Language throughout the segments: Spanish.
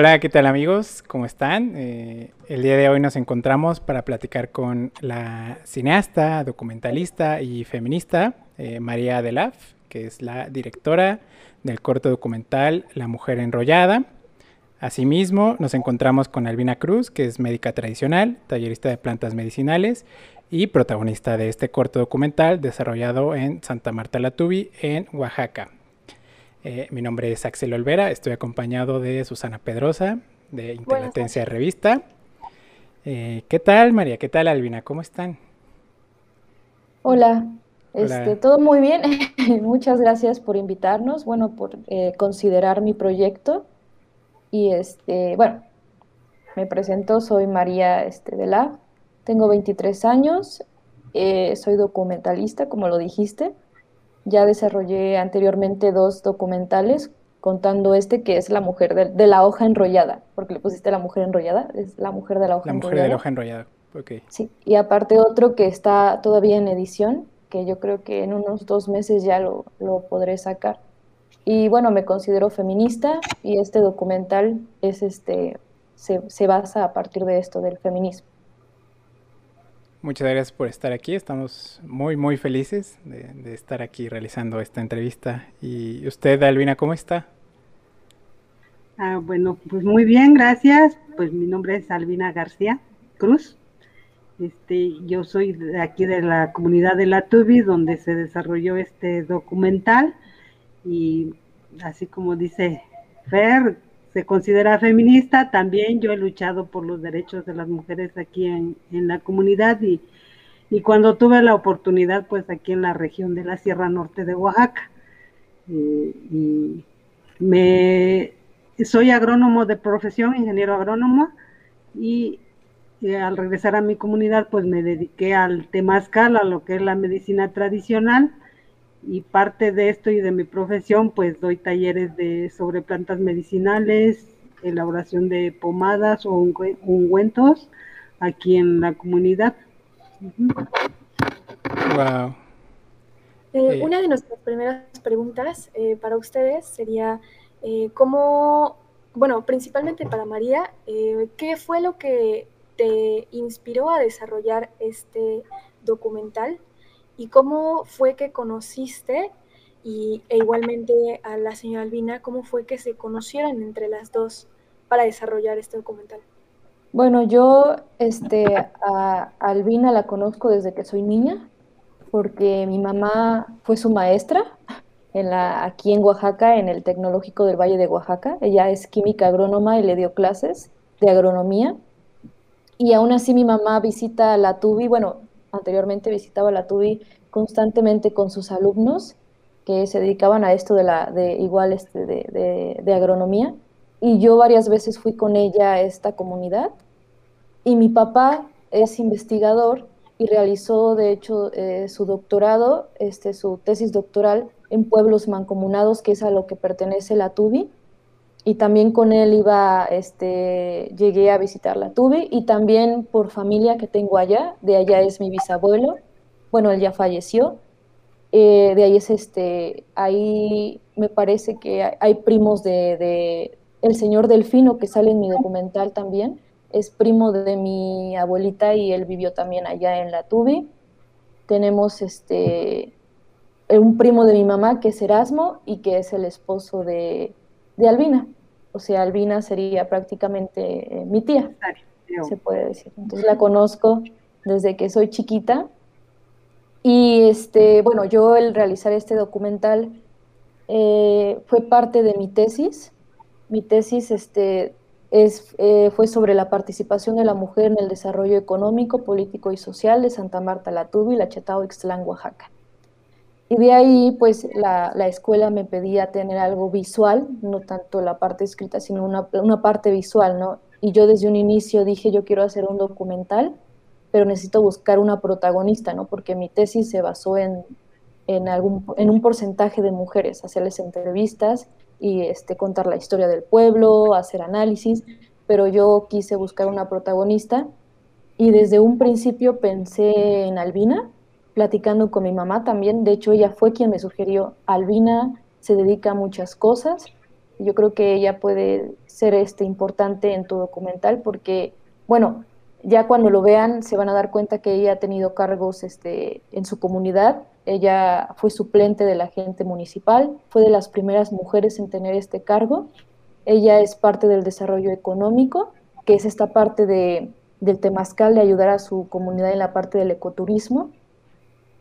Hola, ¿qué tal amigos? ¿Cómo están? Eh, el día de hoy nos encontramos para platicar con la cineasta, documentalista y feminista eh, María Adelaf, que es la directora del corto documental La Mujer Enrollada. Asimismo, nos encontramos con Albina Cruz, que es médica tradicional, tallerista de plantas medicinales y protagonista de este corto documental desarrollado en Santa Marta Latubi, en Oaxaca. Eh, mi nombre es Axel Olvera, estoy acompañado de Susana Pedrosa, de Intelatencia Revista. Eh, ¿Qué tal, María? ¿Qué tal, Albina? ¿Cómo están? Hola, Este, todo muy bien. Muchas gracias por invitarnos, bueno, por eh, considerar mi proyecto. Y este, bueno, me presento, soy María este, la tengo 23 años, soy documentalista, como lo dijiste. Ya desarrollé anteriormente dos documentales, contando este que es la mujer de, la hoja enrollada, porque le pusiste la mujer enrollada, es la mujer de la hoja enrollada. La mujer de la hoja enrollada, ok. Sí, y aparte otro que está todavía en edición, que yo creo que en unos dos meses ya lo, lo podré sacar. Y bueno, me considero feminista y este documental es este, se, se basa a partir de esto, del feminismo. Muchas gracias por estar aquí. Estamos muy, muy felices de, estar aquí realizando esta entrevista. ¿Y usted, Albina, cómo está? Ah, bueno, pues muy bien, gracias. Pues mi nombre es Albina García Cruz. Este, yo soy de aquí de la comunidad de La Tubi, donde se desarrolló este documental. Y así como dice Fer, se considera feminista, también yo he luchado por los derechos de las mujeres aquí en, la comunidad y, cuando tuve la oportunidad, pues aquí en la región de la Sierra Norte de Oaxaca. y me, soy agrónomo de profesión, ingeniero agrónomo, y al regresar a mi comunidad, pues me dediqué al temazcal, a lo que es la medicina tradicional, y parte de esto y de mi profesión, pues doy talleres de sobre plantas medicinales, elaboración de pomadas o ungüentos aquí en la comunidad. Wow. Eh, eh, una de nuestras primeras preguntas eh, para ustedes sería cómo, bueno, principalmente para María, ¿qué fue lo que te inspiró a desarrollar este documental y cómo fue que conociste y, e igualmente a la señora Albina, cómo fue que se conocieron entre las dos para desarrollar este documental. Bueno, yo este, a Albina la conozco desde que soy niña, porque mi mamá fue su maestra en la, aquí en Oaxaca, en el Tecnológico del Valle de Oaxaca. Ella es química agrónoma y le dio clases de agronomía. Y aún así mi mamá visita la TUBI, bueno, anteriormente visitaba la TUBI constantemente con sus alumnos que se dedicaban a esto de la de igual este, de, agronomía y yo varias veces fui con ella a esta comunidad y mi papá es investigador y realizó de hecho eh, su doctorado, este, su tesis doctoral en pueblos mancomunados, que es a lo que pertenece la TUBI. Y también con él iba, este, llegué a visitar la TUBI y también por familia que tengo allá, de allá es mi bisabuelo, bueno, él ya falleció, eh, de ahí es este, ahí me parece que hay primos de, el señor Delfino que sale en mi documental también, es primo de mi abuelita y él vivió también allá en la Tubi. Tenemos este un primo de mi mamá que es Erasmo y que es el esposo de, de Albina. O sea, Albina sería prácticamente eh, mi tía, se puede decir. Entonces la conozco desde que soy chiquita y este, bueno, yo el realizar este documental eh, fue parte de mi tesis. Mi tesis este, es, eh, fue sobre la participación de la mujer en el desarrollo económico, político y social de Santa Marta Latubi, La Chetao, Ixtlán, Oaxaca. Y de ahí, pues, la, la, escuela me pedía tener algo visual, no tanto la parte escrita, sino una, una parte visual, ¿no? Y yo desde un inicio dije, yo quiero hacer un documental pero necesito buscar una protagonista, ¿no? Porque mi tesis se basó en, en, algún, en un porcentaje de mujeres, hacerles entrevistas y este, contar la historia del pueblo, hacer análisis, pero yo quise buscar una protagonista y desde un principio pensé en Albina, platicando con mi mamá también, de hecho ella fue quien me sugirió, Albina se dedica a muchas cosas, Yo creo que ella puede ser este, importante en tu documental porque, bueno, ya cuando lo vean se van a dar cuenta que ella ha tenido cargos este, en su comunidad. Ella fue suplente de la gente municipal, fue de las primeras mujeres en tener este cargo. Ella es parte del desarrollo económico, que es esta parte de, del temazcal de ayudar a su comunidad en la parte del ecoturismo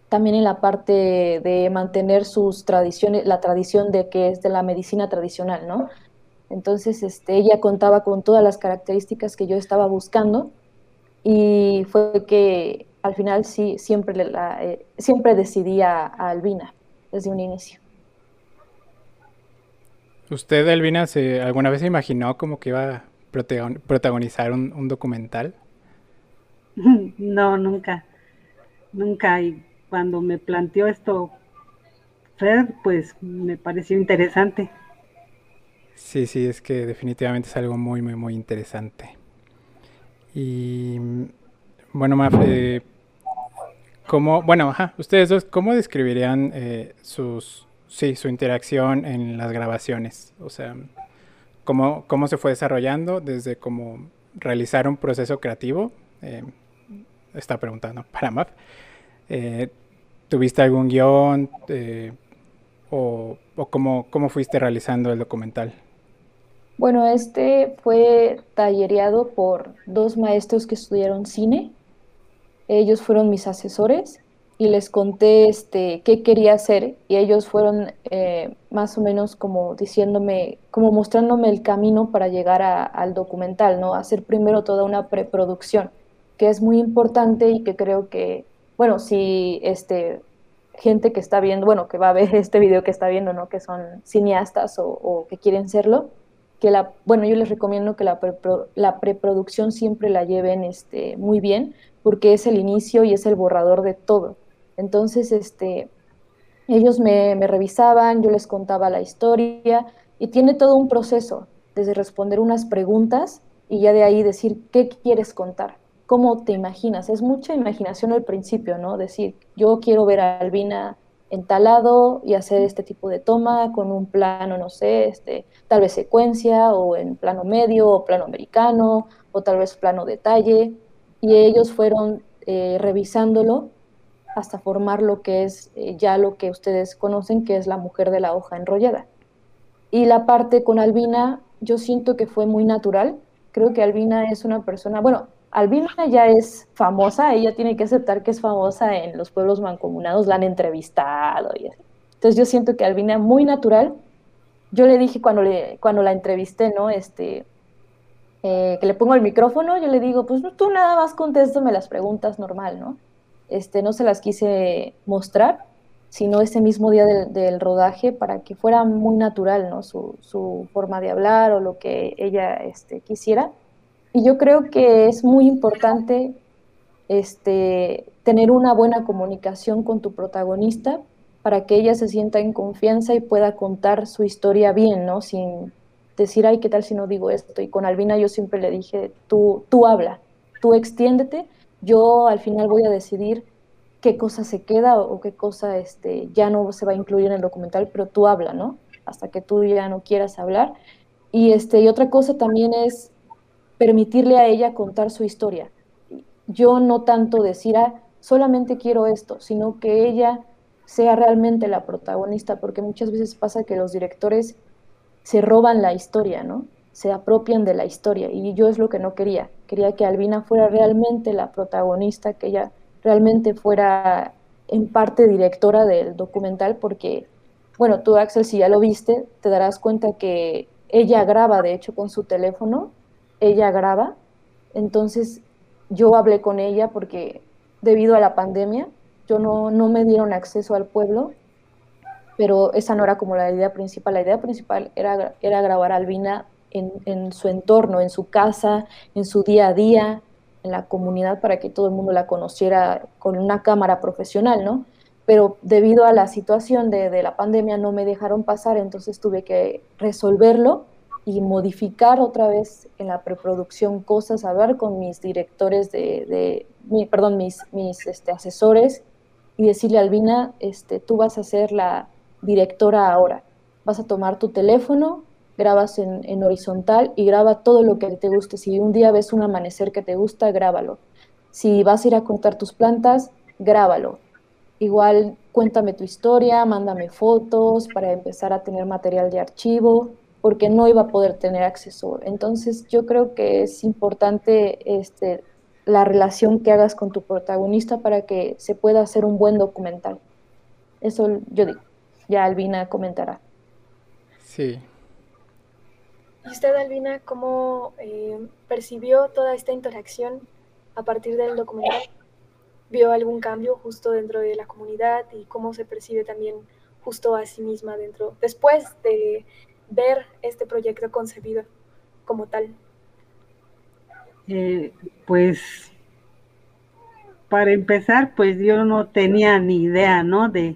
también en la parte de mantener sus tradiciones, la tradición de que es de la medicina tradicional, ¿no? Entonces, este, ella contaba con todas las características que yo estaba buscando y fue que al final sí, siempre, la, eh, siempre decidí a, Albina desde un inicio. ¿Usted, Albina, se, alguna vez se imaginó como que iba a protagonizar un, un documental? No, nunca. Nunca. Y cuando me planteó esto Fred, pues me pareció interesante. Sí, sí, es que definitivamente es algo muy, muy, muy interesante. Y bueno, Maf, ¿cómo, bueno, ajá, ustedes dos, ¿cómo describirían eh, sus, sí, su interacción en las grabaciones? O sea, ¿cómo, cómo se fue desarrollando desde cómo realizar un proceso creativo? Eh, está preguntando para Maf. Eh, ¿Tuviste algún guion eh, o, cómo, fuiste realizando el documental? Bueno, este fue tallereado por dos maestros que estudiaron cine. Ellos fueron mis asesores y les conté este, qué quería hacer y ellos fueron eh, más o menos como diciéndome, como mostrándome el camino para llegar al documental, ¿no? Hacer primero toda una preproducción, que es muy importante y que creo que bueno, si este, gente que está viendo, bueno, que va a ver este video que está viendo, ¿no? Que son cineastas o, que quieren serlo, que la, bueno, yo les recomiendo que la, la preproducción siempre la lleven este, muy bien, porque es el inicio y es el borrador de todo. Entonces, este, ellos me, me revisaban, yo les contaba la historia y tiene todo un proceso, desde responder unas preguntas y ya de ahí decir qué quieres contar cómo te imaginas. Es mucha imaginación al principio, ¿no? Decir, yo quiero ver a Albina entalado y hacer este tipo de toma con un plano, no sé, este, tal vez secuencia o en plano medio o plano americano o tal vez plano detalle. Y ellos fueron eh, revisándolo hasta formar lo que es eh, ya lo que ustedes conocen, que es la mujer de la hoja enrollada. Y la parte con Albina, yo siento que fue muy natural. Creo que Albina es una persona, bueno, Albina ya es famosa, ella tiene que aceptar que es famosa en los pueblos mancomunados, la han entrevistado y así. Entonces yo siento que Albina muy natural. Yo le dije cuando, le, cuando la entrevisté, ¿no? Este, eh, que le pongo el micrófono, yo le digo, pues tú nada más contéstame las preguntas normal, ¿no? Este, no se las quise mostrar, sino ese mismo día del, rodaje para que fuera muy natural, ¿no? Su, su, forma de hablar o lo que ella este, quisiera. Y yo creo que es muy importante este, tener una buena comunicación con tu protagonista para que ella se sienta en confianza y pueda contar su historia bien, ¿no? Sin decir, ay, ¿qué tal si no digo esto? Y con Albina yo siempre le dije, tú, tú habla, tú extiéndete, yo al final voy a decidir qué cosa se queda o qué cosa este, ya no se va a incluir en el documental, pero tú habla, ¿no? Hasta que tú ya no quieras hablar. Y, este, y otra cosa también es permitirle a ella contar su historia. Yo no tanto decir, ah, solamente quiero esto, sino que ella sea realmente la protagonista, porque muchas veces pasa que los directores se roban la historia, ¿no? Se apropian de la historia y yo es lo que no quería. Quería que Albina fuera realmente la protagonista, que ella realmente fuera en parte directora del documental, porque, bueno, tú Axel, si ya lo viste, te darás cuenta que ella graba, de hecho, con su teléfono ella graba. Entonces yo hablé con ella porque debido a la pandemia, yo no, no me dieron acceso al pueblo, pero esa no era como la idea principal. La idea principal era, era grabar a Albina en, en, su entorno, en su casa, en su día a día, en la comunidad, para que todo el mundo la conociera con una cámara profesional, ¿no? Pero debido a la situación de, de la pandemia no me dejaron pasar, entonces tuve que resolverlo y modificar otra vez en la preproducción cosas, hablar con mis directores de, perdón, mis, mis este, asesores y decirle, Albina, este, tú vas a ser la directora ahora. Vas a tomar tu teléfono grabas en, horizontal y graba todo lo que te guste. Si un día ves un amanecer que te gusta, grábalo. Si vas a ir a contar tus plantas, grábalo. Igual cuéntame tu historia, mándame fotos para empezar a tener material de archivo, porque no iba a poder tener acceso. Entonces yo creo que es importante este, la relación que hagas con tu protagonista para que se pueda hacer un buen documental. Eso yo digo. Ya Albina comentará. Sí, ¿Y usted, Albina, cómo eh, percibió toda esta interacción a partir del documental? ¿Vio algún cambio justo dentro de la comunidad y cómo se percibe también justo a sí misma dentro, después de ver este proyecto concebido como tal? Eh, pues para empezar, pues yo no tenía ni idea, ¿no? De,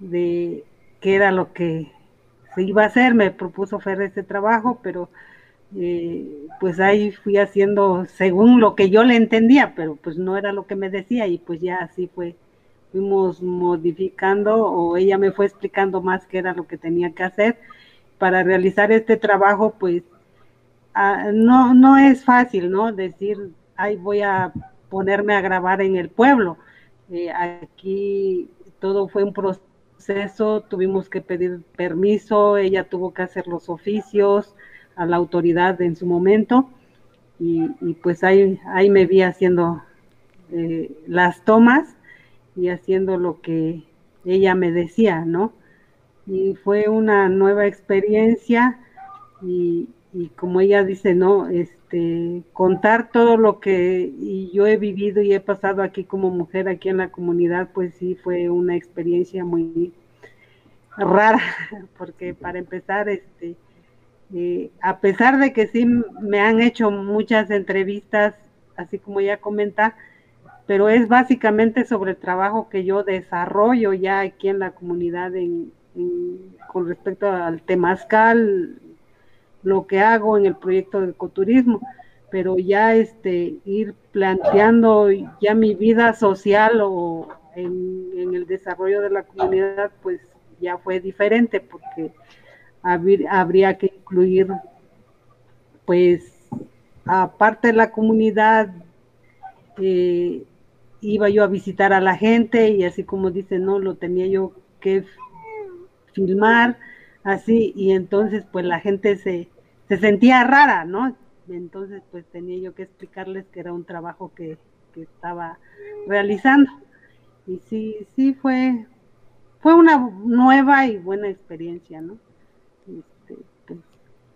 de qué era lo que se iba a hacer, me propuso hacer este trabajo, pero eh, pues ahí fui haciendo según lo que yo le entendía, pero pues no era lo que me decía y pues ya así fue, fuimos modificando o ella me fue explicando más qué era lo que tenía que hacer para realizar este trabajo, pues ah, no, no es fácil, ¿no? Decir, ay, voy a ponerme a grabar en el pueblo. Eh, aquí todo fue un proceso tuvimos que pedir permiso, ella tuvo que hacer los oficios a la autoridad en su momento y, pues ahí, ahí me vi haciendo eh, las tomas y haciendo lo que ella me decía, ¿no? Y fue una nueva experiencia y, y como ella dice, ¿no? Este, contar todo lo que yo he vivido y he pasado aquí como mujer, aquí en la comunidad, pues sí fue una experiencia muy rara, porque para empezar, este, eh, a pesar de que sí me han hecho muchas entrevistas, así como ya comenta, pero es básicamente sobre el trabajo que yo desarrollo ya aquí en la comunidad en, con respecto al temazcal, lo que hago en el proyecto de ecoturismo, pero ya este ir planteando ya mi vida social o en, el desarrollo de la comunidad, pues ya fue diferente porque habría que incluir, pues, aparte de la comunidad, eh, iba yo a visitar a la gente y así como dice, no, lo tenía yo que filmar, así, y entonces pues la gente se, se sentía rara, ¿no? Entonces pues tenía yo que explicarles que era un trabajo que, estaba realizando. Y sí, sí fue, fue una nueva y buena experiencia, ¿no? Este, pues,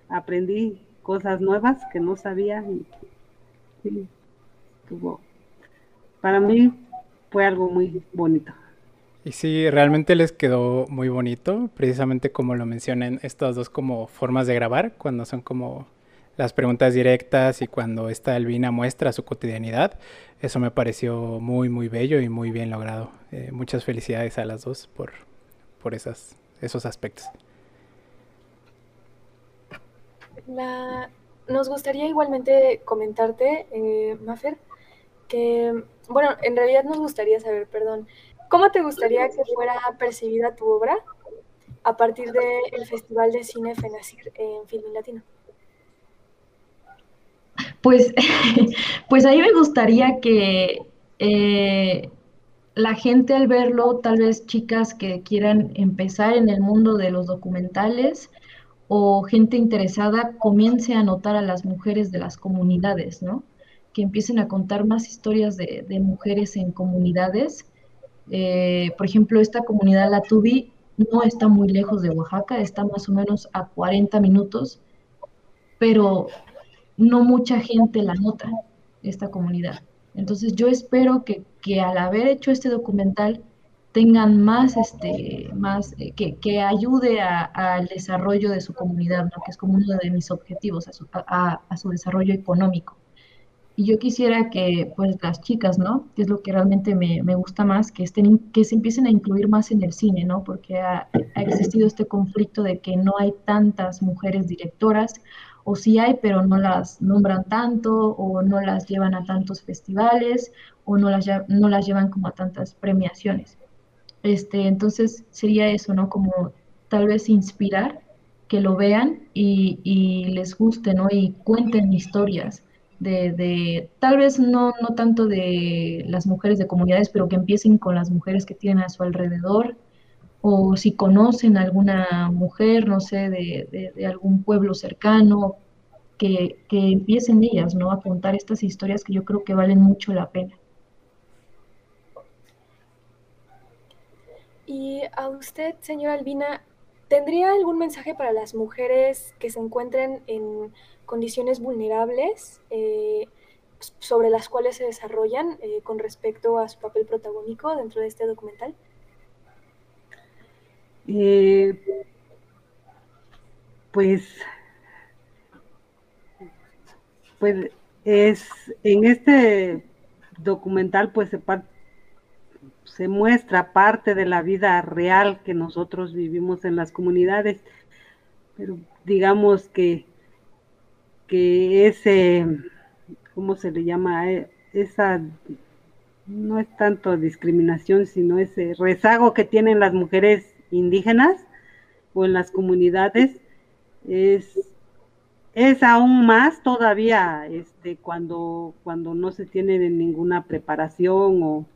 aprendí cosas nuevas que no sabía y, sí, para mí fue algo muy bonito. Y sí, realmente les quedó muy bonito, precisamente como lo mencionan estas dos como formas de grabar, cuando son como las preguntas directas y cuando esta Elvina muestra su cotidianidad. Eso me pareció muy, muy bello y muy bien logrado. Eh, muchas felicidades a las dos por, por esas, esos aspectos. nos gustaría igualmente comentarte, eh, Mafer, que, bueno, en realidad nos gustaría saber, perdón, ¿Cómo te gustaría que fuera percibida tu obra a partir del Festival de Cine FENACIR en Film Latino? Pues, pues ahí me gustaría que eh, la gente al verlo, tal vez chicas que quieran empezar en el mundo de los documentales o gente interesada, comience a notar a las mujeres de las comunidades, ¿no? Que empiecen a contar más historias de, de mujeres en comunidades eh, por ejemplo, esta comunidad La Tubi no está muy lejos de Oaxaca, está más o menos a 40 minutos, pero no mucha gente la nota, esta comunidad. Entonces yo espero que, al haber hecho este documental tengan más, este, más eh, que, ayude al desarrollo de su comunidad, que es como uno de mis objetivos, a su desarrollo económico. Y yo quisiera que, pues, las chicas, ¿no? Que es lo que realmente me, me gusta más, que, estén, que se empiecen a incluir más en el cine, ¿no? Porque ha, existido este conflicto de que no hay tantas mujeres directoras, o sí hay, pero no las nombran tanto, o no las llevan a tantos festivales, o no las, no las llevan como a tantas premiaciones. Este, entonces sería eso, ¿no? Como tal vez inspirar que lo vean y, les guste, ¿no? Y cuenten historias de, de, tal vez no, no tanto de las mujeres de comunidades, pero que empiecen con las mujeres que tienen a su alrededor, o si conocen alguna mujer, no sé, de, de, algún pueblo cercano, que, que, empiecen ellas, ¿no? A contar estas historias que yo creo que valen mucho la pena. Y a usted, señora Albina, ¿Tendría algún mensaje para las mujeres que se encuentren en condiciones vulnerables eh, sobre las cuales se desarrollan eh, con respecto a su papel protagónico dentro de este documental? Eh, pues, pues es en este documental pues se muestra parte de la vida real que nosotros vivimos en las comunidades, pero digamos que, que ese, ¿cómo se le llama? Eh, esa no es tanto discriminación, sino ese rezago que tienen las mujeres indígenas o en las comunidades, es, es aún más todavía este, cuando, cuando no se tiene ninguna preparación o,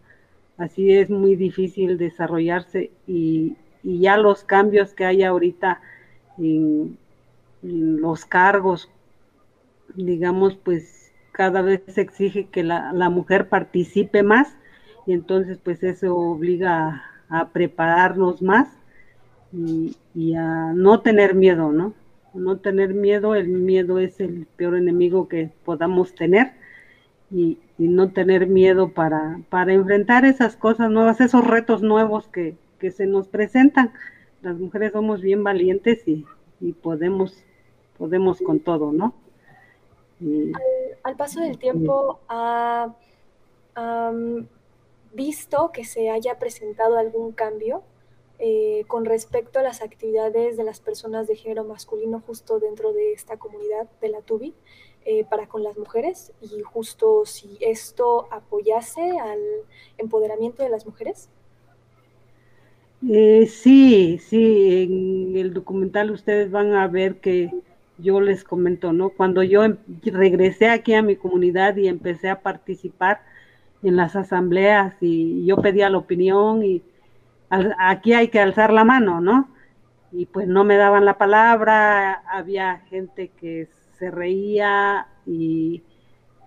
así es muy difícil desarrollarse y, ya los cambios que hay ahorita en, los cargos, digamos, pues cada vez se exige que la, mujer participe más y entonces pues eso obliga a, prepararnos más y, y, a no tener miedo, ¿no? No tener miedo, el miedo es el peor enemigo que podamos tener y, no tener miedo para, para enfrentar esas cosas nuevas, esos retos nuevos que, se nos presentan. Las mujeres somos bien valientes y, podemos, podemos con todo, ¿no? Al, paso del tiempo, ¿ha visto que se haya presentado algún cambio eh, con respecto a las actividades de las personas de género masculino justo dentro de esta comunidad de la TUBI? Eh, para con las mujeres y justo si esto apoyase al empoderamiento de las mujeres? Eh, sí, sí, en el documental ustedes van a ver que yo les comento, ¿no? Cuando yo em, regresé aquí a mi comunidad y empecé a participar en las asambleas y yo pedía la opinión y aquí hay que alzar la mano, ¿no? Y pues no me daban la palabra, había gente que se reía y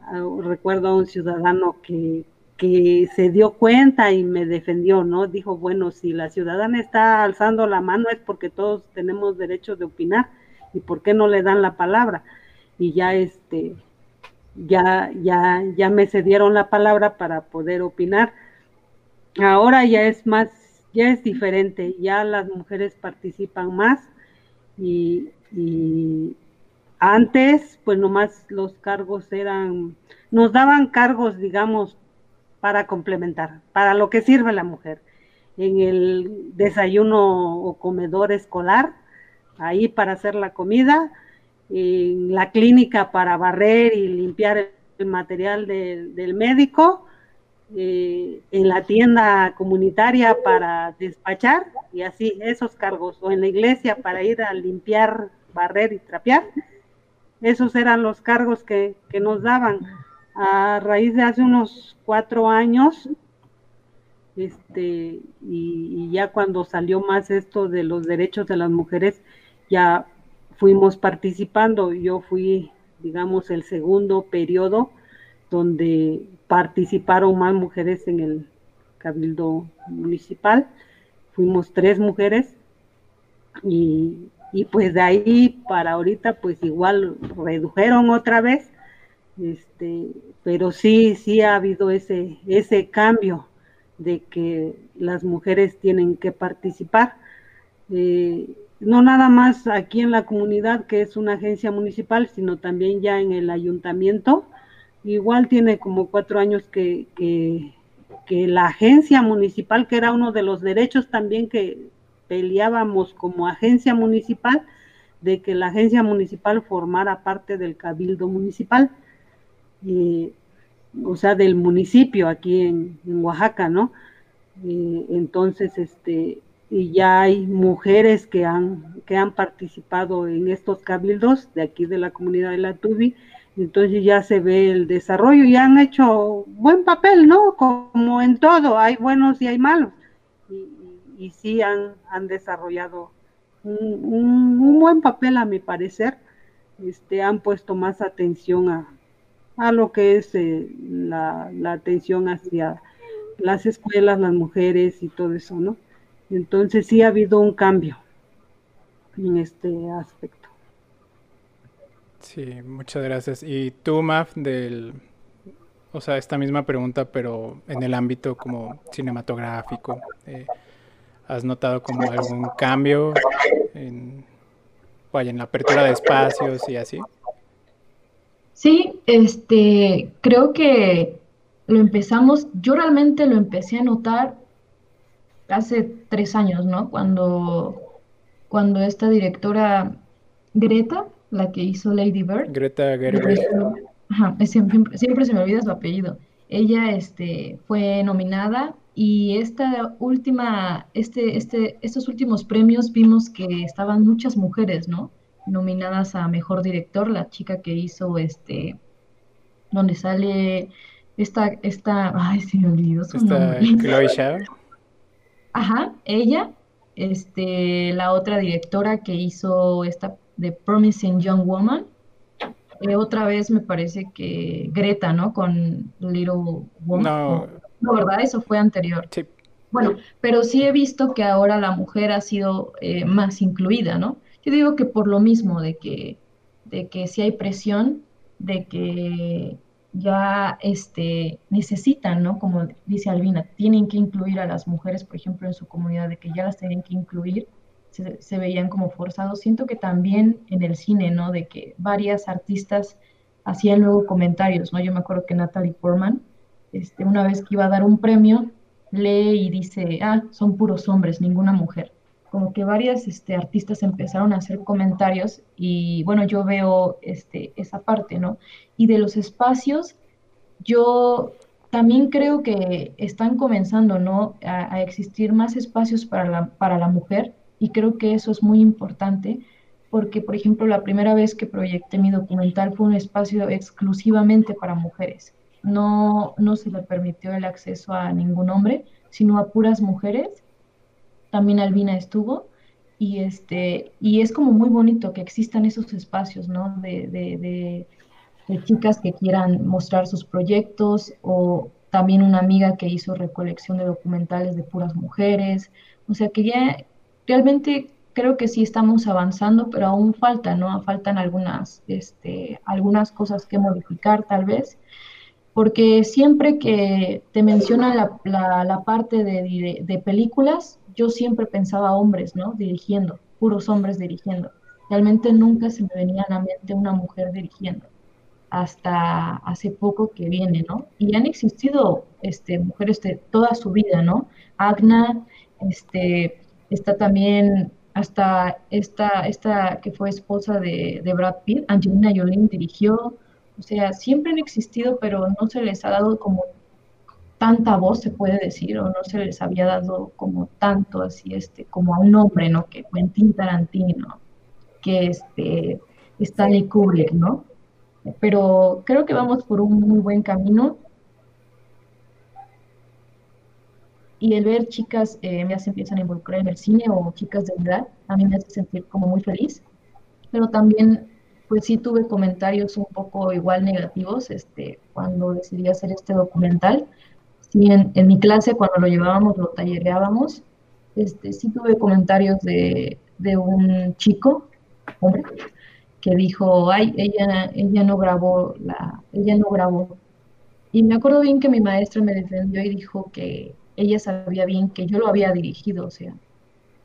ah, recuerdo a un ciudadano que, que se dio cuenta y me defendió, ¿no? Dijo, bueno, si la ciudadana está alzando la mano es porque todos tenemos derecho de opinar y por qué no le dan la palabra. Y ya este, ya, ya, ya me cedieron la palabra para poder opinar. Ahora ya es más, ya es diferente, ya las mujeres participan más y, y, antes, pues nomás los cargos eran, nos daban cargos, digamos, para complementar, para lo que sirve la mujer. En el desayuno o comedor escolar, ahí para hacer la comida, en la clínica para barrer y limpiar el material del médico, eh, en la tienda comunitaria para despachar y así esos cargos, o en la iglesia para ir a limpiar, barrer y trapear esos eran los cargos que, nos daban. A raíz de hace unos cuatro años, este, y, ya cuando salió más esto de los derechos de las mujeres, ya fuimos participando. Yo fui, digamos, el segundo periodo donde participaron más mujeres en el cabildo municipal. Fuimos tres mujeres y y pues de ahí para ahorita pues igual redujeron otra vez, este, pero sí, sí ha habido ese, ese cambio de que las mujeres tienen que participar. Eh, no nada más aquí en la comunidad, que es una agencia municipal, sino también ya en el ayuntamiento. Igual tiene como cuatro años que, que, la agencia municipal, que era uno de los derechos también que peleábamos como agencia municipal de que la agencia municipal formara parte del cabildo municipal, o sea, del municipio aquí en, Oaxaca, ¿no? entonces, este, y ya hay mujeres que han, que han participado en estos cabildos de aquí de la comunidad de la Tubi, entonces ya se ve el desarrollo y han hecho buen papel, ¿no? Como en todo, hay buenos y hay malos, y, y, sí han, han desarrollado un, un, buen papel a mi parecer, este, han puesto más atención a, a lo que es eh, la, la atención hacia las escuelas, las mujeres y todo eso, ¿no? Entonces sí ha habido un cambio en este aspecto. Sí, muchas gracias. Y tú, Maf, del, o sea, esta misma pregunta, pero en el ámbito como cinematográfico, eh, ¿has notado como algún cambio en, vaya, en la apertura de espacios y así? Sí, este, creo que lo empezamos, yo realmente lo empecé a notar hace tres años, ¿no? Cuando, cuando esta directora Greta, la que hizo Lady Bird. Greta Gerwig. Ajá, siempre, siempre, se me olvida su apellido. Ella este, fue nominada y esta última, este, este, estos últimos premios vimos que estaban muchas mujeres, ¿no? Nominadas a Mejor Director, la chica que hizo este, donde sale esta, esta, ay, se me olvidó su esta Chloe Ajá, ella, este, la otra directora que hizo esta The Promising Young Woman, eh, otra vez me parece que Greta, ¿no? Con Little Woman. No, no ¿verdad? Eso fue anterior. Sí. Bueno, pero sí he visto que ahora la mujer ha sido eh, más incluida, ¿no? Yo digo que por lo mismo, de que, de que si hay presión, de que ya este, necesitan, ¿no? Como dice Albina, tienen que incluir a las mujeres, por ejemplo, en su comunidad, de que ya las tienen que incluir, se, veían como forzados. Siento que también en el cine, ¿no? De que varias artistas hacían luego comentarios, ¿no? Yo me acuerdo que Natalie Portman, este, una vez que iba a dar un premio, lee y dice, ah, son puros hombres, ninguna mujer como que varias este, artistas empezaron a hacer comentarios y bueno, yo veo este, esa parte, ¿no? Y de los espacios, yo también creo que están comenzando, ¿no? A, existir más espacios para la, para la mujer y creo que eso es muy importante porque, por ejemplo, la primera vez que proyecté mi documental fue un espacio exclusivamente para mujeres. No, no se le permitió el acceso a ningún hombre, sino a puras mujeres también Albina estuvo, y, este, y es como muy bonito que existan esos espacios, ¿no? De, chicas que quieran mostrar sus proyectos, o también una amiga que hizo recolección de documentales de puras mujeres, o sea que ya realmente creo que sí estamos avanzando, pero aún falta, ¿no? Faltan algunas, este, algunas cosas que modificar tal vez, porque siempre que te mencionan la, la, parte de, películas, yo siempre pensaba hombres, ¿no? Dirigiendo, puros hombres dirigiendo. Realmente nunca se me venía a la mente una mujer dirigiendo, hasta hace poco que viene, ¿no? Y han existido este, mujeres de toda su vida, ¿no? Agna, este, está también hasta esta, esta que fue esposa de, Brad Pitt, Angelina Jolie dirigió, o sea, siempre han existido, pero no se les ha dado como tanta voz, se puede decir, o no se les había dado como tanto así, este, como a un hombre, ¿no? Que Quentin Tarantino, que este, Stanley Kubrick, ¿no? Pero creo que vamos por un muy buen camino. Y el ver chicas eh, ya se empiezan a involucrar en el cine o chicas de edad, a mí me hace sentir como muy feliz. Pero también, pues sí tuve comentarios un poco igual negativos este, cuando decidí hacer este documental sí, en, mi clase cuando lo llevábamos, lo tallereábamos, este, sí tuve comentarios de, de un chico, hombre, que dijo, ay, ella, ella no grabó, la, ella no grabó. Y me acuerdo bien que mi maestra me defendió y dijo que ella sabía bien que yo lo había dirigido, o sea,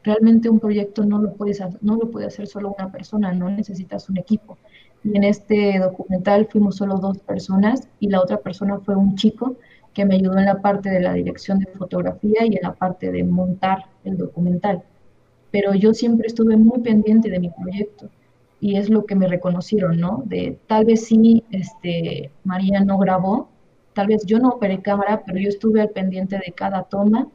realmente un proyecto no lo, puedes, no lo puede hacer solo una persona, no necesitas un equipo. Y en este documental fuimos solo dos personas y la otra persona fue un chico que me ayudó en la parte de la dirección de fotografía y en la parte de montar el documental. Pero yo siempre estuve muy pendiente de mi proyecto y es lo que me reconocieron, ¿no? De tal vez sí, este, María no grabó, tal vez yo no operé cámara, pero yo estuve al pendiente de cada toma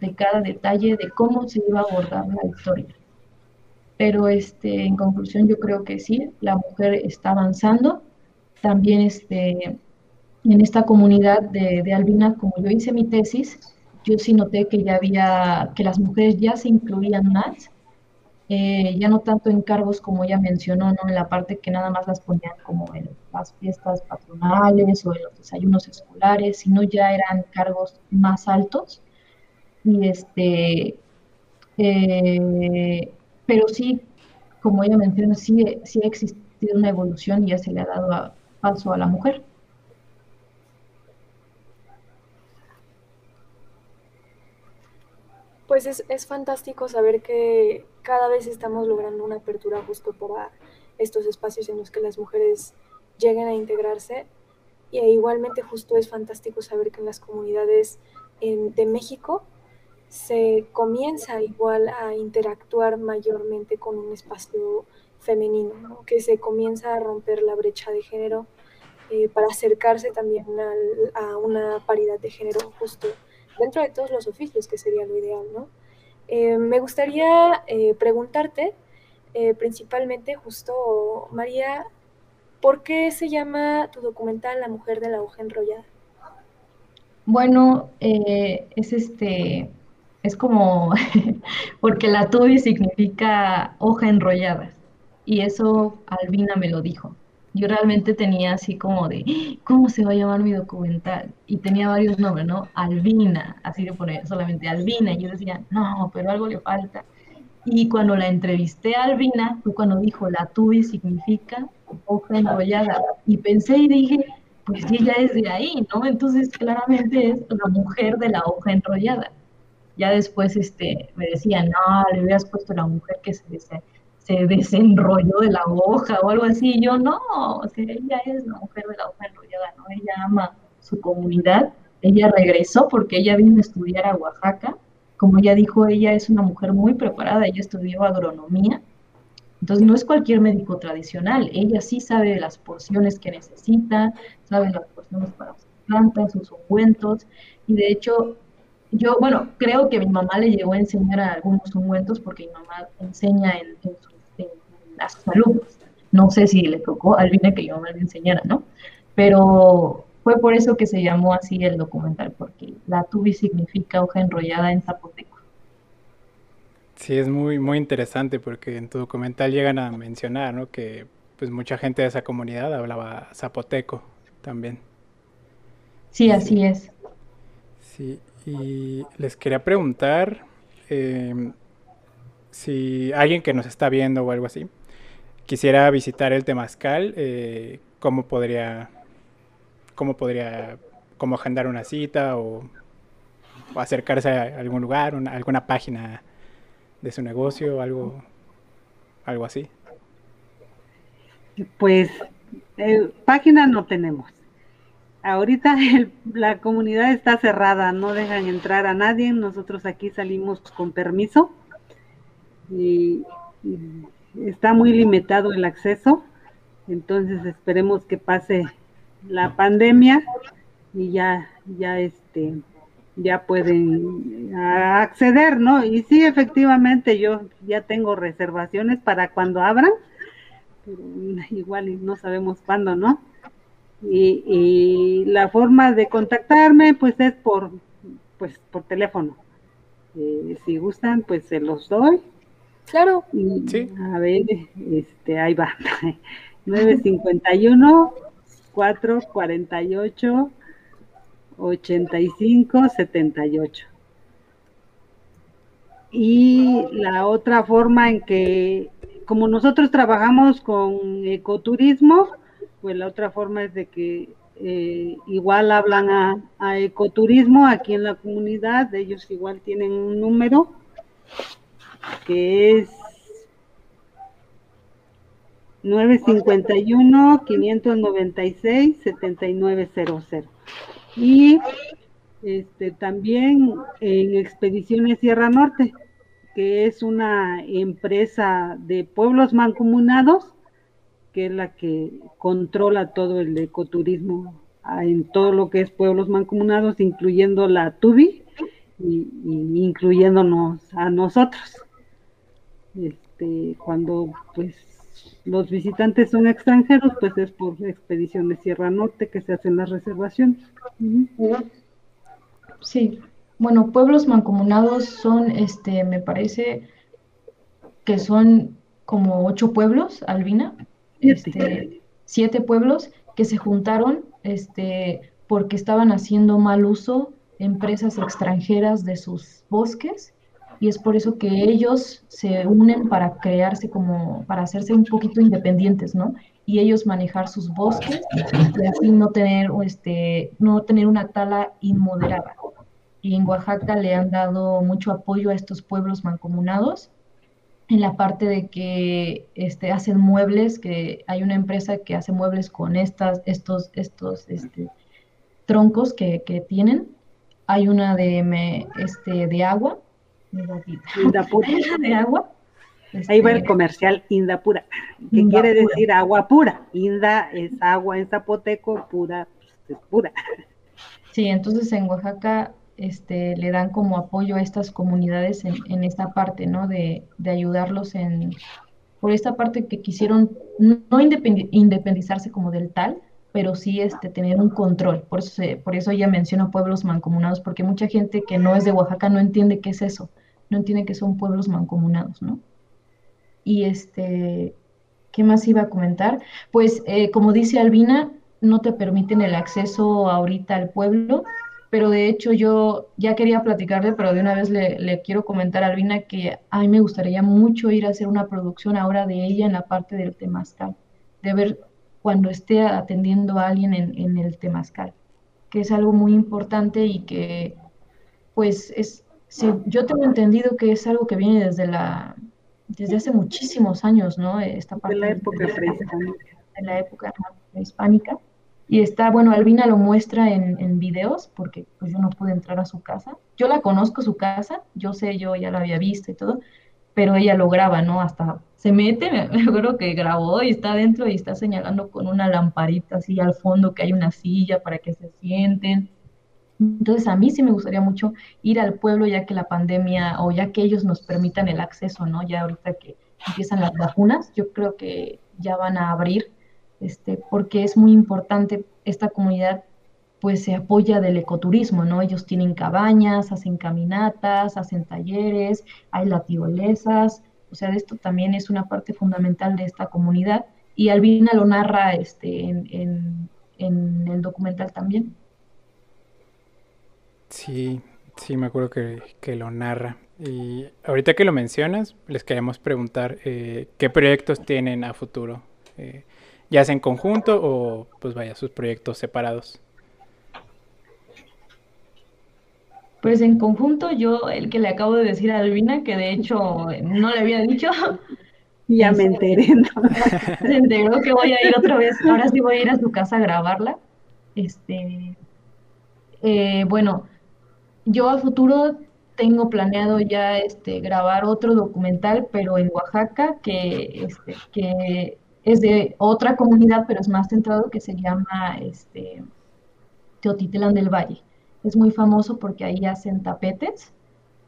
de cada detalle de cómo se iba a abordar la historia. Pero este, en conclusión yo creo que sí, la mujer está avanzando. También este, en esta comunidad de, de Albina, como yo hice mi tesis, yo sí noté que ya había, que las mujeres ya se incluían más, eh, ya no tanto en cargos como ella mencionó, ¿no? en la parte que nada más las ponían como en las fiestas patronales o en los desayunos escolares, sino ya eran cargos más altos. Y este, eh, pero sí, como ella mencionó, sí, sí ha existido una evolución y ya se le ha dado paso a la mujer. Pues es, es, fantástico saber que cada vez estamos logrando una apertura justo para estos espacios en los que las mujeres lleguen a integrarse. Y igualmente justo es fantástico saber que en las comunidades de México se comienza igual a interactuar mayormente con un espacio femenino, que se comienza a romper la brecha de género eh, para acercarse también a una paridad de género justo dentro de todos los oficios, que sería lo ideal, ¿no? Eh, me gustaría eh, preguntarte, eh, principalmente, justo, María, ¿por qué se llama tu documental La mujer de la hoja enrollada? Bueno, es este, es como, porque la tubi significa hoja enrollada, y eso Albina me lo dijo yo realmente tenía así como de, ¿cómo se va a llamar mi documental? Y tenía varios nombres, ¿no? Albina, así de poner solamente Albina. Y yo decía, no, pero algo le falta. Y cuando la entrevisté a Albina, fue cuando dijo, la tubi significa hoja enrollada. Y pensé y dije, pues ella es de ahí, ¿no? Entonces claramente es la mujer de la hoja enrollada. Ya después este, me decían, no, le hubieras puesto la mujer que se desea se desenrolló de la hoja o algo así. Y yo no, o sea, ella es la mujer de la hoja enrollada, ¿no? Ella ama su comunidad, ella regresó porque ella vino a estudiar a Oaxaca. Como ya dijo, ella es una mujer muy preparada, ella estudió agronomía. Entonces no es cualquier médico tradicional, ella sí sabe las porciones que necesita, sabe las porciones para sus plantas, sus ungüentos, y de hecho yo, bueno, creo que mi mamá le llegó a enseñar algunos ungüentos porque mi mamá enseña en, en su a sus alumnos. No sé si le tocó a Albina que yo me lo enseñara, ¿no? Pero fue por eso que se llamó así el documental, porque la tubi significa hoja enrollada en zapoteco. Sí, es muy, muy interesante porque en tu documental llegan a mencionar, ¿no? Que pues mucha gente de esa comunidad hablaba zapoteco también. Sí, así es. Sí, y les quería preguntar eh, si alguien que nos está viendo o algo así quisiera visitar el Temazcal, eh, ¿cómo podría, cómo podría, cómo agendar una cita o, acercarse a algún lugar, alguna página de su negocio, algo, algo así? Pues eh, página no tenemos. Ahorita la comunidad está cerrada, no dejan entrar a nadie. Nosotros aquí salimos con permiso y está muy limitado el acceso, entonces esperemos que pase la pandemia y ya, ya este, ya pueden acceder, ¿no? Y sí, efectivamente, yo ya tengo reservaciones para cuando abran, pero igual no sabemos cuándo, ¿no? Y, la forma de contactarme, pues es por, pues por teléfono. Eh, si gustan, pues se los doy Claro. Sí. A ver, este, ahí va. 951 448 85 78. Y la otra forma en que, como nosotros trabajamos con ecoturismo, pues la otra forma es de que eh, igual hablan a, a, ecoturismo aquí en la comunidad, ellos igual tienen un número que es 951-596-7900. Y este, también en Expediciones Sierra Norte, que es una empresa de pueblos mancomunados, que es la que controla todo el ecoturismo en todo lo que es pueblos mancomunados, incluyendo la TUBI y, incluyéndonos a nosotros. Este, cuando pues los visitantes son extranjeros, pues es por expedición de Sierra Norte que se hacen las reservaciones. Sí, bueno, pueblos mancomunados son, este, me parece que son como ocho pueblos, Albina, este, siete pueblos que se juntaron, este, porque estaban haciendo mal uso empresas extranjeras de sus bosques y es por eso que ellos se unen para crearse como, para hacerse un poquito independientes, ¿no? Y ellos manejar sus bosques y así no tener, este, no tener una tala inmoderada. Y en Oaxaca le han dado mucho apoyo a estos pueblos mancomunados en la parte de que este, hacen muebles, que hay una empresa que hace muebles con estas, estos, estos este, troncos que, que tienen. Hay una de, me, este, de agua, Indapura. de agua. Ahí va el comercial Indapura, que quiere decir agua pura. Inda es agua en zapoteco, pura es pura. Sí, entonces en Oaxaca este, le dan como apoyo a estas comunidades en, esta parte, ¿no? De, ayudarlos en, por esta parte que quisieron no independizarse como del tal, pero sí este, tener un control. Por eso, por eso ella menciona pueblos mancomunados, porque mucha gente que no es de Oaxaca no entiende qué es eso no entiende que son pueblos mancomunados, ¿no? Y este, ¿qué más iba a comentar? Pues eh, como dice Albina, no te permiten el acceso ahorita al pueblo, pero de hecho yo ya quería platicarle, pero de una vez le, quiero comentar a Albina que a mí me gustaría mucho ir a hacer una producción ahora de ella en la parte del temazcal, de ver cuando esté atendiendo a alguien en, en el temazcal, que es algo muy importante y que pues es, Sí, yo tengo entendido que es algo que viene desde la desde hace muchísimos años, ¿no? Esta parte de la época prehispánica. De la época prehispánica. Y está, bueno, Albina lo muestra en, en, videos, porque pues yo no pude entrar a su casa. Yo la conozco su casa, yo sé, yo ya la había visto y todo, pero ella lo graba, ¿no? Hasta se mete, me, me acuerdo que grabó y está adentro y está señalando con una lamparita así al fondo que hay una silla para que se sienten entonces a mí sí me gustaría mucho ir al pueblo ya que la pandemia o ya que ellos nos permitan el acceso, ¿no? Ya ahorita que empiezan las vacunas, yo creo que ya van a abrir, este, porque es muy importante esta comunidad pues se apoya del ecoturismo, ¿no? Ellos tienen cabañas, hacen caminatas, hacen talleres, hay la tirolesas, o sea, esto también es una parte fundamental de esta comunidad y Albina lo narra este, en el documental también. Sí, sí, me acuerdo que, lo narra. Y ahorita que lo mencionas, les queríamos preguntar eh, qué proyectos tienen a futuro. Eh, ya sea en conjunto o pues vaya, sus proyectos separados. Pues en conjunto yo, el que le acabo de decir a Albina, que de hecho no le había dicho. Ya me enteré. Se enteró que voy a ir otra vez, ahora sí voy a ir a su casa a grabarla. Este, eh, bueno, yo a futuro tengo planeado ya este, grabar otro documental, pero en Oaxaca, que, este, que es de otra comunidad, pero es más centrado, que se llama este, Teotitlán del Valle. Es muy famoso porque ahí hacen tapetes.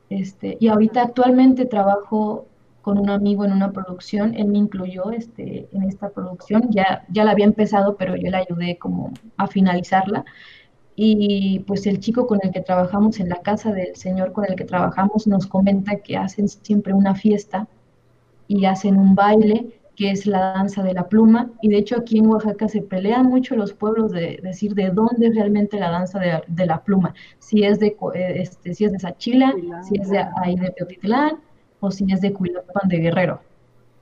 Este, y ahorita actualmente trabajo con un amigo en una producción, él me incluyó este, en esta producción, ya, ya la había empezado, pero yo le ayudé como a finalizarla y pues el chico con el que trabajamos en la casa del señor con el que trabajamos nos comenta que hacen siempre una fiesta y hacen un baile que es la danza de la pluma y de hecho aquí en Oaxaca se pelean mucho los pueblos de decir de dónde es realmente la danza de, la pluma, si es de eh, este, si es de Sachila, si es de ahí de Teotitlán o si es de Cuilapan de Guerrero.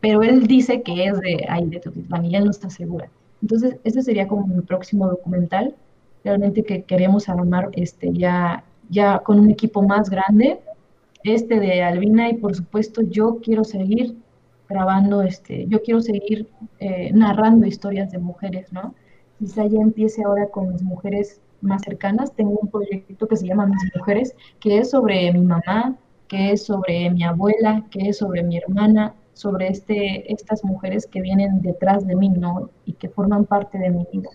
Pero él dice que es de ahí de Teotitlán y él no está segura. Entonces, ese sería como mi próximo documental realmente que queremos armar este, ya, ya con un equipo más grande, este de Albina y por supuesto yo quiero seguir grabando, este, yo quiero seguir eh, narrando historias de mujeres, ¿no? Quizá ya empiece ahora con mis mujeres más cercanas, tengo un proyecto que se llama Mis Mujeres, que es sobre mi mamá, que es sobre mi abuela, que es sobre mi hermana, sobre este, estas mujeres que vienen detrás de mí, ¿no? Y que forman parte de mi vida.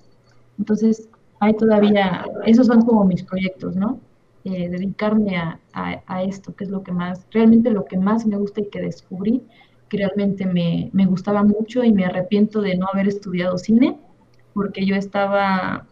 Entonces, hay todavía, esos son como mis proyectos, ¿no? eh, dedicarme a, a, esto, que es lo que más, realmente lo que más me gusta y que descubrí, que realmente me, me gustaba mucho y me arrepiento de no haber estudiado cine, porque yo estaba,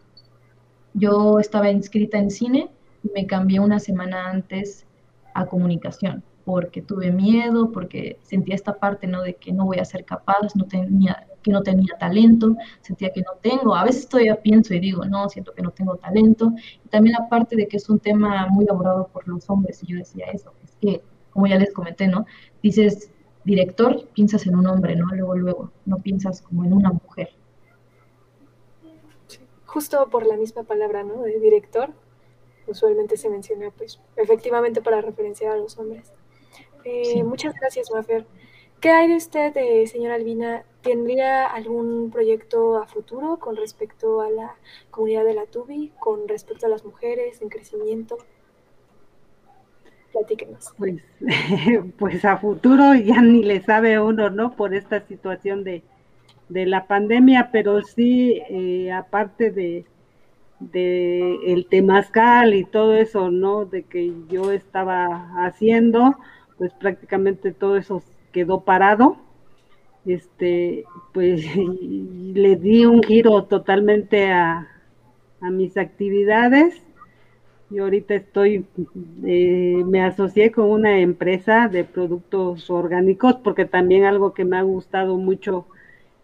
yo estaba inscrita en cine y me cambié una semana antes a comunicación porque tuve miedo, porque sentía esta parte, ¿no? De que no voy a ser capaz, no tenía, que no tenía talento, sentía que no tengo, a veces todavía pienso y digo, no, siento que no tengo talento, y también la parte de que es un tema muy abordado por los hombres, y yo decía eso, es que, como ya les comenté, ¿no? Dices, director, piensas en un hombre, ¿no? Luego, luego, no piensas como en una mujer. Justo por la misma palabra, ¿no? De director, usualmente se menciona, pues, efectivamente para referenciar a los hombres. Eh, muchas gracias, Mafer. ¿Qué hay de usted, eh, señora Albina? ¿Tendría algún proyecto a futuro con respecto a la comunidad de la TUBI, con respecto a las mujeres en crecimiento? Platíquenos. Pues, pues a futuro ya ni le sabe uno, ¿no? Por esta situación de, la pandemia, pero sí, eh, aparte de, de el temazcal y todo eso, ¿no? De que yo estaba haciendo, pues prácticamente todo eso quedó parado. Este, pues le di un giro totalmente a, mis actividades. Y ahorita estoy, eh, me asocié con una empresa de productos orgánicos porque también algo que me ha gustado mucho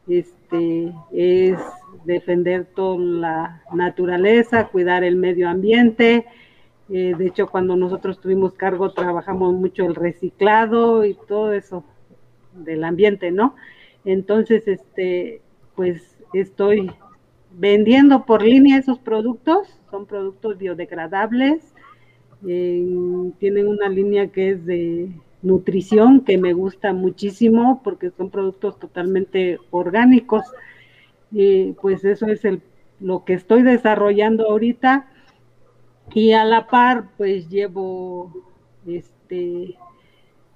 este, es defender toda la naturaleza, cuidar el medio ambiente, eh, de hecho, cuando nosotros tuvimos cargo, trabajamos mucho el reciclado y todo eso del ambiente, ¿no? Entonces, este, pues estoy vendiendo por línea esos productos, son productos biodegradables, tienen una línea que es de nutrición que me gusta muchísimo porque son productos totalmente orgánicos. Y pues eso es el, lo que estoy desarrollando ahorita y a la par, pues llevo, este,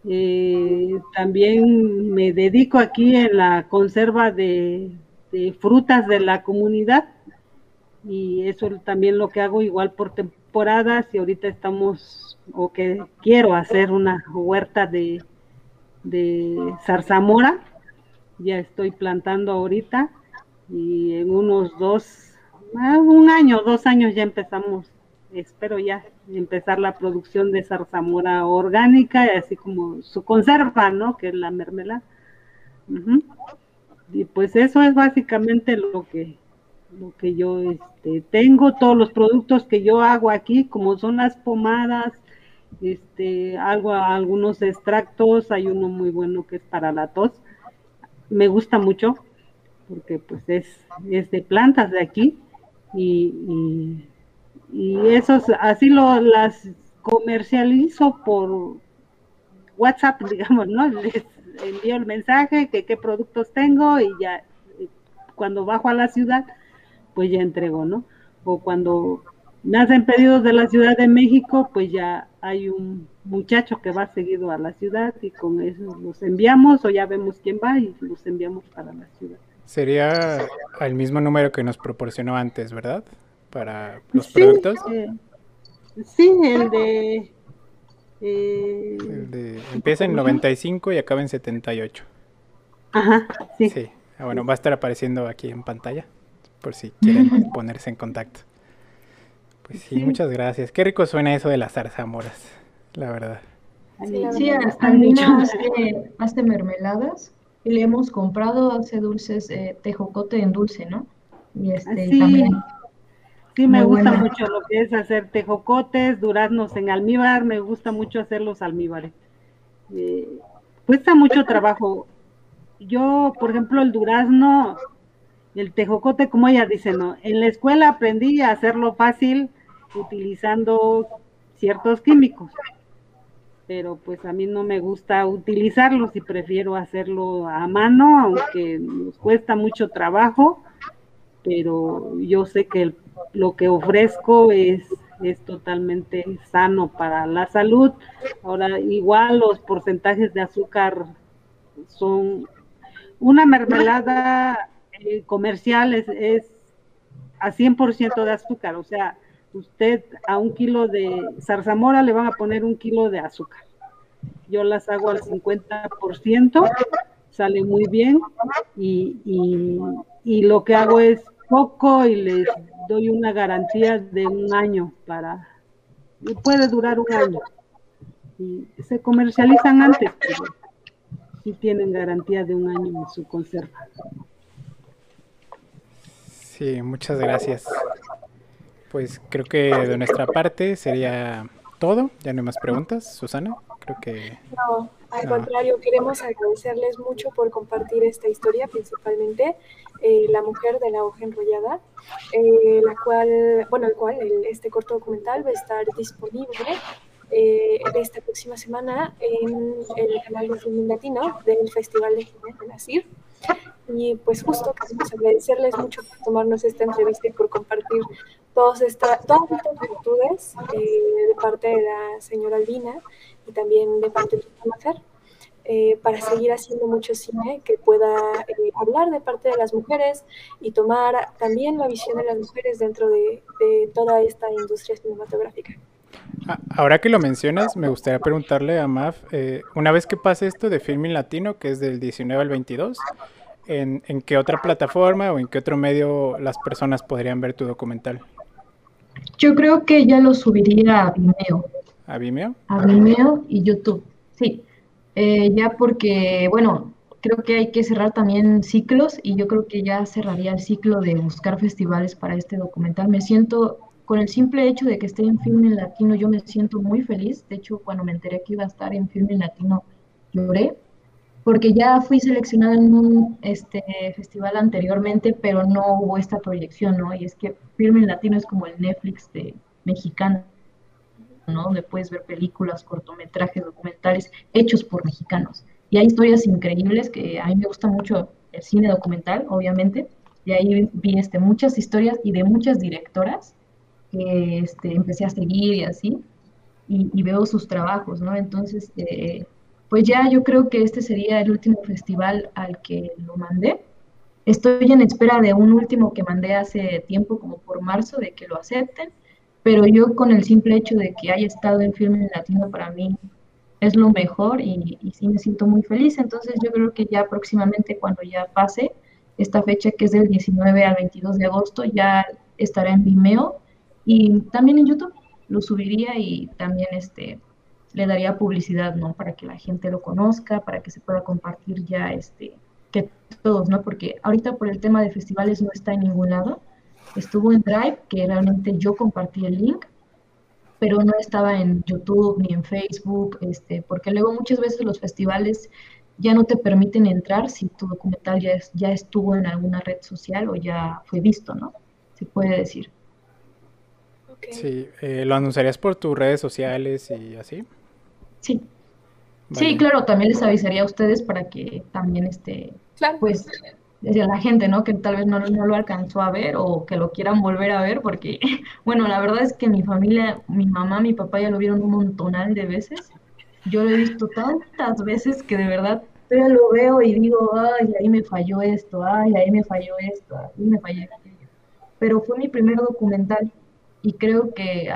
eh, también me dedico aquí en la conserva de, frutas de la comunidad. Y eso también lo que hago igual por temporadas y ahorita estamos o que quiero hacer una huerta de, de zarzamora. Ya estoy plantando ahorita y en unos dos ah, un año dos años ya empezamos espero ya empezar la producción de zarzamora orgánica, así como su conserva, ¿no? Que es la mermelada. Y pues eso es básicamente lo que lo que yo este, tengo, todos los productos que yo hago aquí, como son las pomadas, este, hago algunos extractos, hay uno muy bueno que es para la tos, me gusta mucho, porque pues es, es de plantas de aquí, y esos así lo las comercializo por WhatsApp, digamos, ¿no? Les envío el mensaje que qué productos tengo y ya cuando bajo a la ciudad, pues ya entrego, ¿no? O cuando me hacen pedidos de la Ciudad de México, pues ya hay un muchacho que va seguido a la ciudad y con eso los enviamos o ya vemos quién va y los enviamos para la ciudad. Sería el mismo número que nos proporcionó antes, ¿verdad? Para los productos? Eh, sí, el de, eh, el de... Empieza en 95 y acaba en 78. Ajá, sí. Sí, ah, bueno, va a estar apareciendo aquí en pantalla por si quieren ponerse en contacto. Pues sí, muchas gracias. Qué rico suena eso de las zarzamoras, la verdad. Sí, Andina hace, hace mermeladas y le hemos comprado, hace dulces, eh, tejocote en dulce, ¿no? Y este también Sí, me gusta mucho lo que es hacer tejocotes, duraznos en almíbar, me gusta mucho hacer los almíbares. Eh, cuesta mucho trabajo. Yo, por ejemplo, el durazno, el tejocote, como ella dice, no, en la escuela aprendí a hacerlo fácil utilizando ciertos químicos, pero pues a mí no me gusta utilizarlos y prefiero hacerlo a mano, aunque nos cuesta mucho trabajo, pero yo sé que el lo que ofrezco es, es totalmente sano para la salud. Ahora, igual los porcentajes de azúcar son una mermelada eh, comercial es, es a 100% de azúcar, o sea, usted a un kilo de zarzamora le van a poner un kilo de azúcar. Yo las hago al 50%, sale muy bien y, y lo que hago es poco y les doy una garantía de un año para, puede durar un año. Y se comercializan antes, pero sí tienen garantía de un año en su conserva. Sí, muchas gracias. Pues creo que de nuestra parte sería todo. Ya no hay más preguntas, Susana. Creo que. No, al contrario, queremos agradecerles mucho por compartir esta historia, principalmente eh, La mujer de la hoja enrollada, eh, la cual, bueno, el cual este corto documental va a estar disponible eh, esta próxima semana en el canal de Film Latino del Festival de Cine de Nasir. Y pues justo queremos agradecerles mucho por tomarnos esta entrevista y por compartir todas, estas virtudes eh, de parte de la señora Albina y también de parte de la mujer. Eh, para seguir haciendo mucho cine que pueda eh, hablar de parte de las mujeres y tomar también la visión de las mujeres dentro de, toda esta industria cinematográfica. Ah, ahora que lo mencionas, me gustaría preguntarle a Maf, eh, una vez que pase esto de Filming Latino, que es del 19 al 22, ¿en, ¿en qué otra plataforma o en qué otro medio las personas podrían ver tu documental? Yo creo que ya lo subiría a Vimeo. ¿A Vimeo? A Vimeo y YouTube, sí. Eh, ya porque, bueno, creo que hay que cerrar también ciclos y yo creo que ya cerraría el ciclo de buscar festivales para este documental. Me siento, con el simple hecho de que esté en Film Latino, yo me siento muy feliz. De hecho, cuando me enteré que iba a estar en Film Latino, lloré, porque ya fui seleccionada en un este, festival anteriormente, pero no hubo esta proyección, ¿no? Y es que Film Latino es como el Netflix de mexicano. Donde puedes ver películas, cortometrajes, documentales hechos por mexicanos. Y hay historias increíbles que a mí me gusta mucho el cine documental, obviamente, y ahí vi este, muchas historias y de muchas directoras que este, empecé a seguir y así, y, veo sus trabajos, ¿no? Entonces, eh, pues ya yo creo que este sería el último festival al que lo mandé. Estoy en espera de un último que mandé hace tiempo, como por marzo, de que lo acepten pero yo con el simple hecho de que haya estado en Filme Latino para mí es lo mejor y, sí me siento muy feliz. Entonces yo creo que ya próximamente cuando ya pase esta fecha que es del 19 al 22 de agosto ya estará en Vimeo y también en YouTube lo subiría y también este le daría publicidad, ¿no? Para que la gente lo conozca, para que se pueda compartir ya este que todos, ¿no? Porque ahorita por el tema de festivales no está en ningún lado estuvo en Drive, que realmente yo compartí el link, pero no estaba en YouTube ni en Facebook, este, porque luego muchas veces los festivales ya no te permiten entrar si tu documental ya, ya estuvo en alguna red social o ya fue visto, ¿no? Se puede decir. Sí, eh, ¿lo anunciarías por tus redes sociales y así? Sí. Sí, claro, también les avisaría a ustedes para que también este, pues decía la gente, ¿no? Que tal vez no, no, lo alcanzó a ver o que lo quieran volver a ver, porque, bueno, la verdad es que mi familia, mi mamá, mi papá ya lo vieron un montonal de veces. Yo lo he visto tantas veces que de verdad pero lo veo y digo, ay, ahí me falló esto, ay, ahí me falló esto, ahí me falló Pero fue mi primer documental y creo que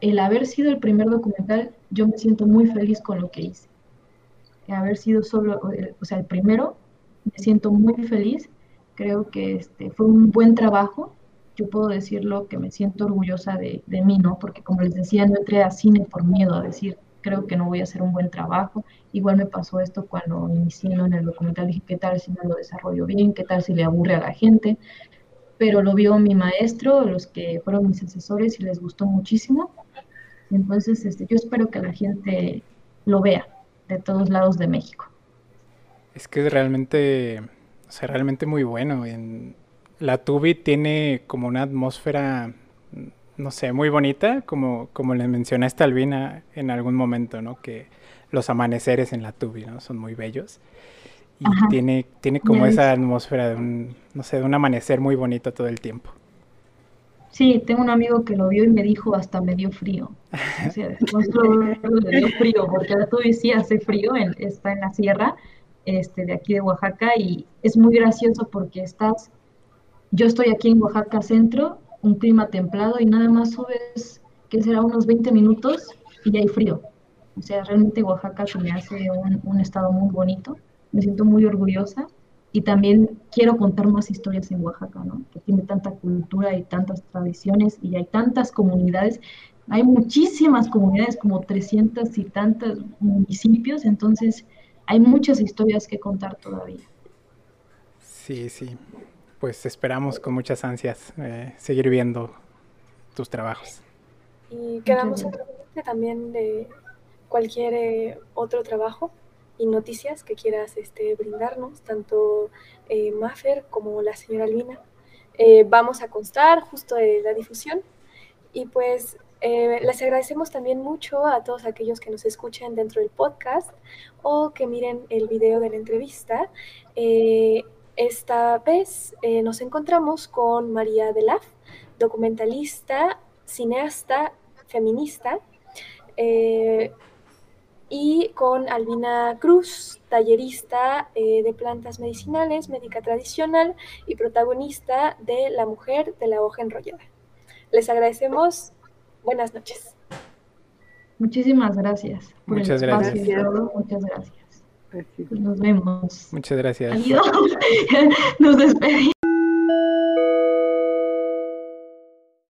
el haber sido el primer documental, yo me siento muy feliz con lo que hice. Haber sido solo, o sea, el primero, me siento muy feliz. Creo que este, fue un buen trabajo. Yo puedo decirlo que me siento orgullosa de, mí, ¿no? Porque como les decía, no entré a cine por miedo a decir, creo que no voy a hacer un buen trabajo. Igual me pasó esto cuando inicié en el documental, dije, ¿qué tal si no lo desarrollo bien? ¿Qué tal si le aburre a la gente? Pero lo vio mi maestro, los que fueron mis asesores y les gustó muchísimo. Entonces, este, yo espero que la gente lo vea de todos lados de México. Es que es realmente, o sea, realmente muy bueno. En, la Tubi tiene como una atmósfera, no sé, muy bonita, como, como le mencionaste a Albina en algún momento, ¿no? Que los amaneceres en la Tubi, ¿no? Son muy bellos. Y tiene, tiene como esa atmósfera de un, no sé, de un amanecer muy bonito todo el tiempo. Sí, tengo un amigo que lo vio y me dijo hasta me dio frío. O sea, me dio frío, porque la Tubi sí hace frío, está en la sierra, este, de aquí de Oaxaca y es muy gracioso porque estás, yo estoy aquí en Oaxaca Centro un clima templado y nada más subes, que será unos 20 minutos y ya hay frío. O sea, realmente Oaxaca se me hace un, un estado muy bonito, me siento muy orgullosa y también quiero contar más historias en Oaxaca, ¿no? Que tiene tanta cultura y tantas tradiciones y hay tantas comunidades. Hay muchísimas comunidades, como 300 y tantos municipios, entonces hay muchas historias que contar todavía. Sí, sí. Pues esperamos con muchas ansias eh, seguir viendo tus trabajos. Y quedamos también de cualquier eh, otro trabajo y noticias que quieras este, brindarnos, tanto eh, Maffer como la señora Albina. Eh, vamos a constar justo de la difusión y pues eh, les agradecemos también mucho a todos aquellos que nos escuchen dentro del podcast o que miren el video de la entrevista. esta vez nos encontramos con María Delaf, documentalista, cineasta, feminista y con Albina Cruz, tallerista eh, de plantas medicinales, médica tradicional y protagonista de La mujer de la hoja enrollada. Les agradecemos. Buenas noches. Muchísimas gracias. Muchas gracias. Muchas gracias. Nos vemos. Muchas gracias. Adiós. Nos despedimos.